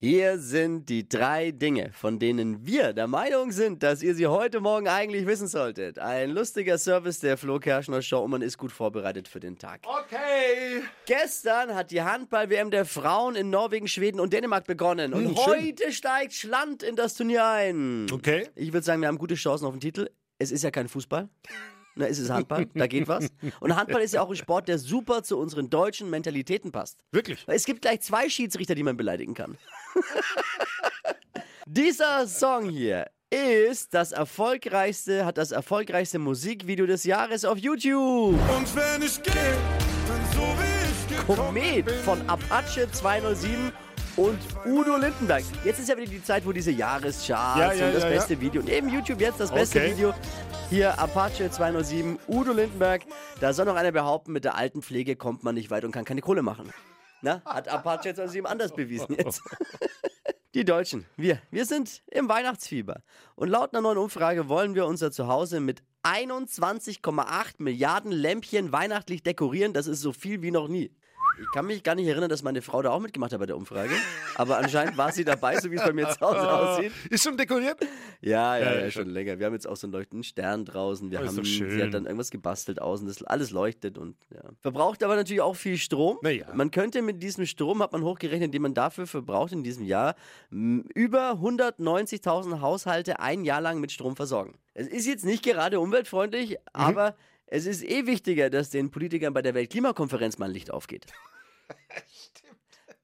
Hier sind die drei Dinge, von denen wir der Meinung sind, dass ihr sie heute Morgen eigentlich wissen solltet. Ein lustiger Service der Flo Kerschner Show und man ist gut vorbereitet für den Tag. Okay. Gestern hat die Handball-WM der Frauen in Norwegen, Schweden und Dänemark begonnen. Und Hm, schön. heute steigt Schland in das Turnier ein. Okay. Ich würde sagen, wir haben gute Chancen auf den Titel. Es ist ja kein Fußball. Na, es ist Handball, da geht was. Und Handball ist ja auch ein Sport, der super zu unseren deutschen Mentalitäten passt. Wirklich? Es gibt gleich zwei Schiedsrichter, die man beleidigen kann. Dieser Song hier ist das erfolgreichste, hat das erfolgreichste Musikvideo des Jahres auf YouTube. Und wenn ich gehe, dann so wie ich Komet von Apache 207 und Udo Lindenberg. Jetzt ist ja wieder die Zeit, wo diese Jahrescharts Ja, ja, und das ja, beste Video und eben YouTube jetzt das beste Okay. Video. Hier Apache 207, Udo Lindenberg. Da soll noch einer behaupten, mit der alten Pflege kommt man nicht weit und kann keine Kohle machen. Na, hat Apache 207 anders bewiesen jetzt. Die Deutschen, wir, wir sind im Weihnachtsfieber. Und laut einer neuen Umfrage wollen wir unser Zuhause mit 21,8 Milliarden Lämpchen weihnachtlich dekorieren. Das ist so viel wie noch nie. Ich kann mich gar nicht erinnern, dass meine Frau da auch mitgemacht hat bei der Umfrage. Aber anscheinend war sie dabei, so wie es bei mir zu Hause aussieht. Ist schon dekoriert? Ja, ja, Ja, ja, schon länger. Wir haben jetzt auch so einen leuchtenden Stern draußen. Wir Oh, haben, schön. sie hat dann irgendwas gebastelt außen, das alles leuchtet und ja. Verbraucht aber natürlich auch viel Strom. Na ja. Man könnte mit diesem Strom, hat man hochgerechnet, den man dafür verbraucht in diesem Jahr, über 190.000 Haushalte ein Jahr lang mit Strom versorgen. Es ist jetzt nicht gerade umweltfreundlich, Mhm. aber es ist eh wichtiger, dass den Politikern bei der Weltklimakonferenz mal ein Licht aufgeht.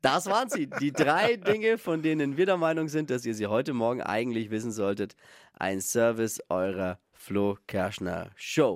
Das waren sie. Die drei Dinge, von denen wir der Meinung sind, dass ihr sie heute Morgen eigentlich wissen solltet. Ein Service eurer Flo Kerschner Show.